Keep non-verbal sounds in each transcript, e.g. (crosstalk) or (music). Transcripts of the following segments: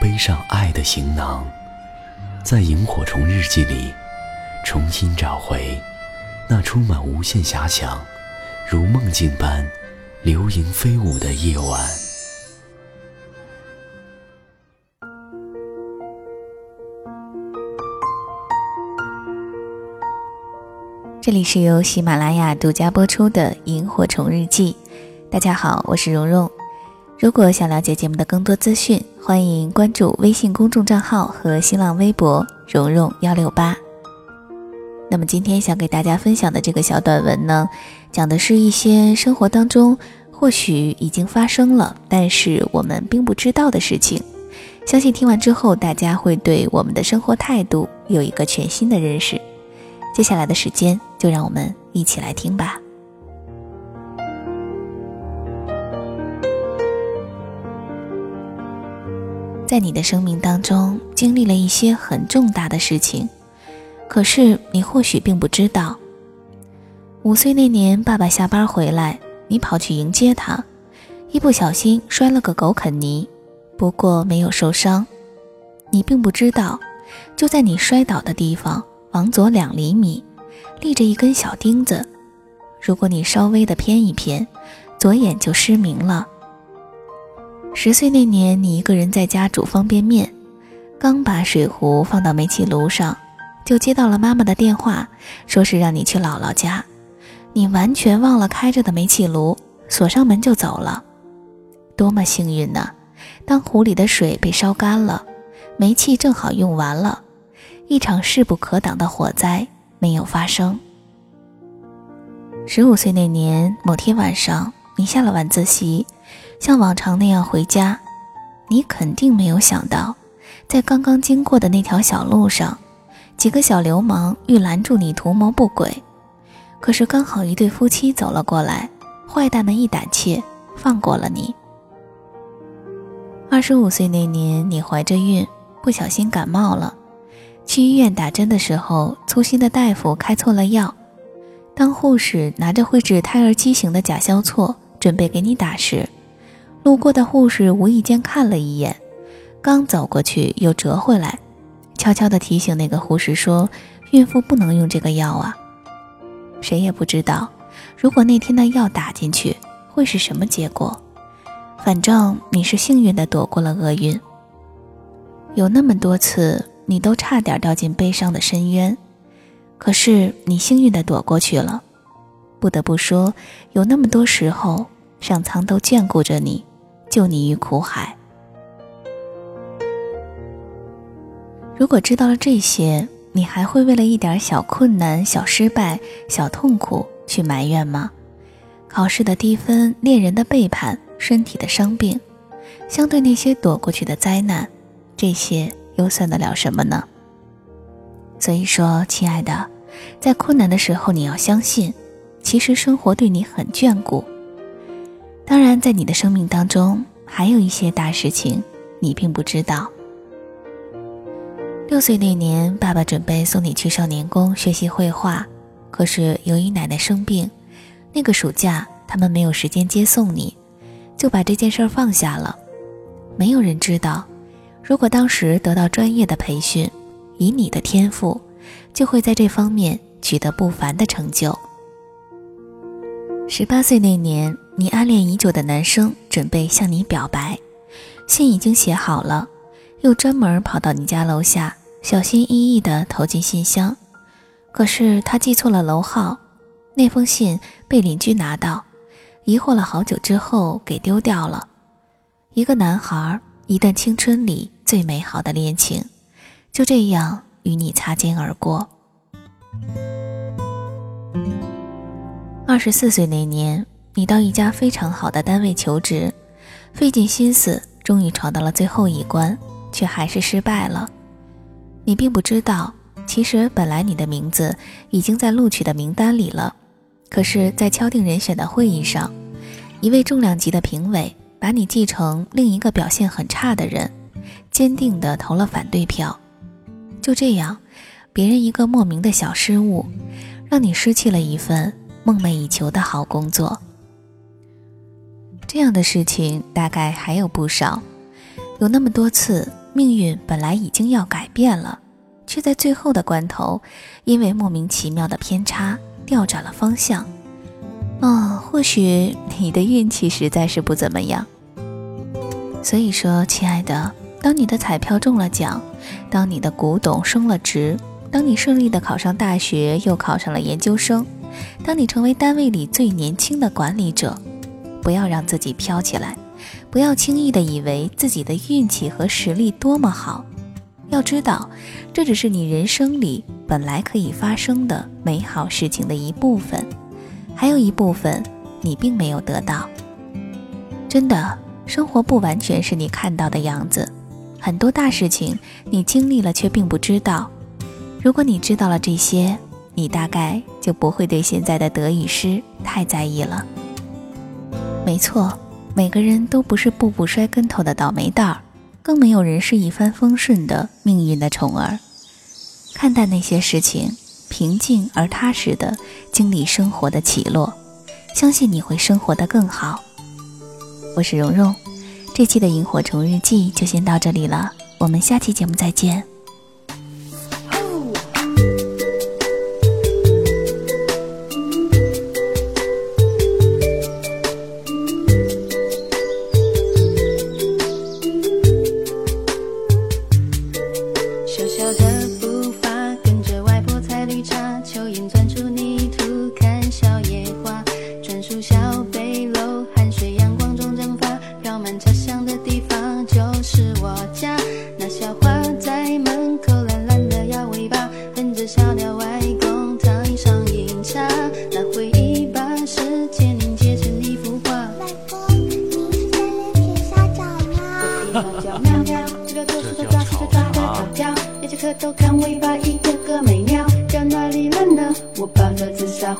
背上爱的行囊，在萤火虫日记里，重新找回那充满无限遐想、如梦境般流萤飞舞的夜晚。这里是由喜马拉雅独家播出的《萤火虫日记》，大家好，我是蓉蓉。如果想了解节目的更多资讯，欢迎关注微信公众账号和新浪微博“蓉蓉幺六八”。那么今天想给大家分享的这个小短文呢，讲的是一些生活当中或许已经发生了，但是我们并不知道的事情。相信听完之后，大家会对我们的生活态度有一个全新的认识。接下来的时间，就让我们一起来听吧。在你的生命当中经历了一些很重大的事情，可是你或许并不知道。五岁那年，爸爸下班回来，你跑去迎接他，一不小心摔了个狗啃泥，不过没有受伤。你并不知道，就在你摔倒的地方，往左两厘米，立着一根小钉子，如果你稍微的偏一偏，左眼就失明了。十岁那年，你一个人在家煮方便面，刚把水壶放到煤气炉上，就接到了妈妈的电话，说是让你去姥姥家。你完全忘了开着的煤气炉，锁上门就走了。多么幸运呢！当壶里的水被烧干了，煤气正好用完了，一场势不可挡的火灾没有发生。十五岁那年某天晚上，你下了晚自习。像往常那样回家，你肯定没有想到，在刚刚经过的那条小路上，几个小流氓欲拦住你图谋不轨。可是刚好一对夫妻走了过来，坏蛋们一胆怯，放过了你。二十五岁那年，你怀着孕，不小心感冒了，去医院打针的时候，粗心的大夫开错了药。当护士拿着会治胎儿畸形的甲硝唑准备给你打时，路过的护士无意间看了一眼，刚走过去又折回来，悄悄地提醒那个护士说：“孕妇不能用这个药啊。”谁也不知道，如果那天的药打进去会是什么结果。反正你是幸运的躲过了厄运。有那么多次，你都差点掉进悲伤的深渊，可是你幸运的躲过去了。不得不说，有那么多时候，上苍都眷顾着你。救你于苦海。如果知道了这些，你还会为了一点小困难、小失败、小痛苦去埋怨吗？考试的低分、恋人的背叛、身体的伤病，相对那些躲过去的灾难，这些又算得了什么呢？所以说，亲爱的，在困难的时候，你要相信，其实生活对你很眷顾。当然，在你的生命当中，还有一些大事情你并不知道。六岁那年，爸爸准备送你去少年宫学习绘画，可是由于奶奶生病，那个暑假他们没有时间接送你，就把这件事儿放下了。没有人知道，如果当时得到专业的培训，以你的天赋，就会在这方面取得不凡的成就。十八岁那年。你暗恋已久的男生准备向你表白，信已经写好了，又专门跑到你家楼下，小心翼翼地投进信箱。可是他记错了楼号，那封信被邻居拿到，疑惑了好久之后给丢掉了。一个男孩，一段青春里最美好的恋情，就这样与你擦肩而过。二十四岁那年。你到一家非常好的单位求职，费尽心思，终于闯到了最后一关，却还是失败了。你并不知道，其实本来你的名字已经在录取的名单里了，可是，在敲定人选的会议上，一位重量级的评委把你记成另一个表现很差的人，坚定地投了反对票。就这样，别人一个莫名的小失误，让你失去了一份梦寐以求的好工作。这样的事情大概还有不少，有那么多次，命运本来已经要改变了，却在最后的关头，因为莫名其妙的偏差调转了方向。哦，或许你的运气实在是不怎么样。所以说，亲爱的，当你的彩票中了奖，当你的古董升了值，当你顺利的考上大学，又考上了研究生，当你成为单位里最年轻的管理者。不要让自己飘起来，不要轻易的以为自己的运气和实力多么好。要知道，这只是你人生里本来可以发生的美好事情的一部分，还有一部分你并没有得到。真的，生活不完全是你看到的样子，很多大事情你经历了却并不知道。如果你知道了这些，你大概就不会对现在的得与失太在意了。没错，每个人都不是步步摔跟头的倒霉蛋儿，更没有人是一帆风顺的命运的宠儿。看淡那些事情，平静而踏实的经历生活的起落，相信你会生活的更好。我是蓉蓉，这期的萤火虫日记就先到这里了，我们下期节目再见。都看小野花，转出小北楼，汗水阳光中蒸发，飘满茶香的地方就是我家。那小花在门口懒懒的摇尾巴，哼着小调外公躺上饮茶，那回忆把时间凝结成一 (laughs) 个个着紫砂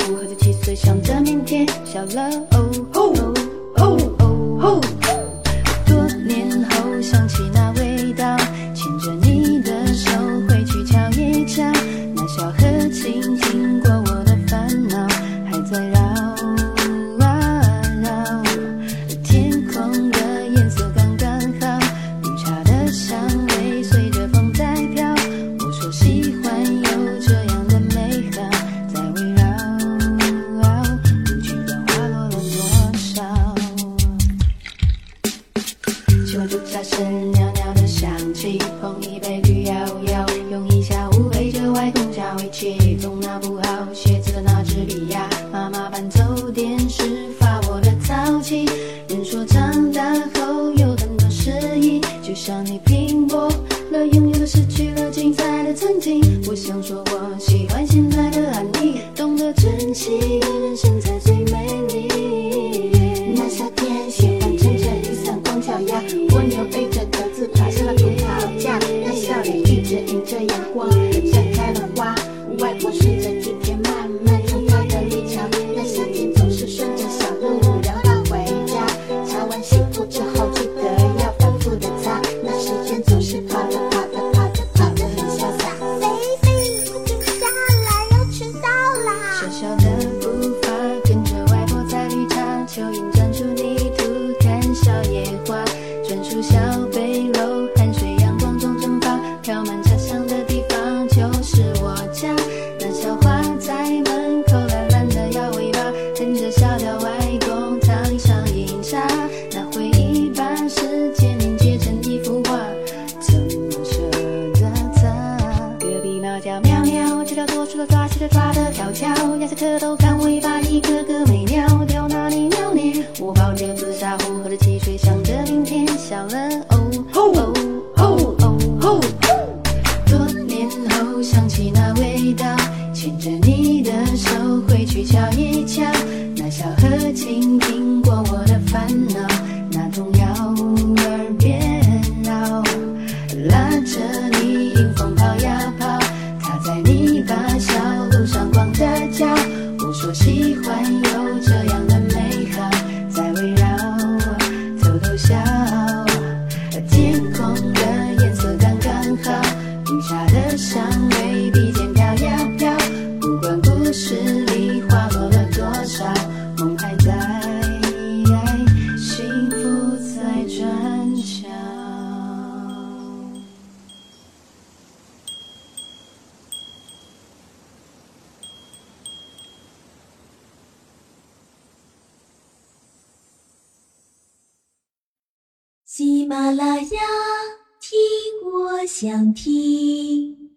长大后有很多失意，就像你拼搏了，拥有的失去了精彩的曾经。我想说，我喜欢现在的安逸，懂得珍惜的人生才最美丽。那夏天喜欢撑着雨伞光脚丫，蜗牛背着格子爬上了葡萄架，那笑脸一直迎着阳光，步伐，跟着外婆在绿茶，蚯蚓想起那味道，牵着你的手回去瞧一瞧，那小河倾，听过我的烦恼，那童谣耳边绕，拉着你迎风跑呀跑，踏在泥巴小路上光着脚，我说喜欢有这。喜马拉雅，听我想听。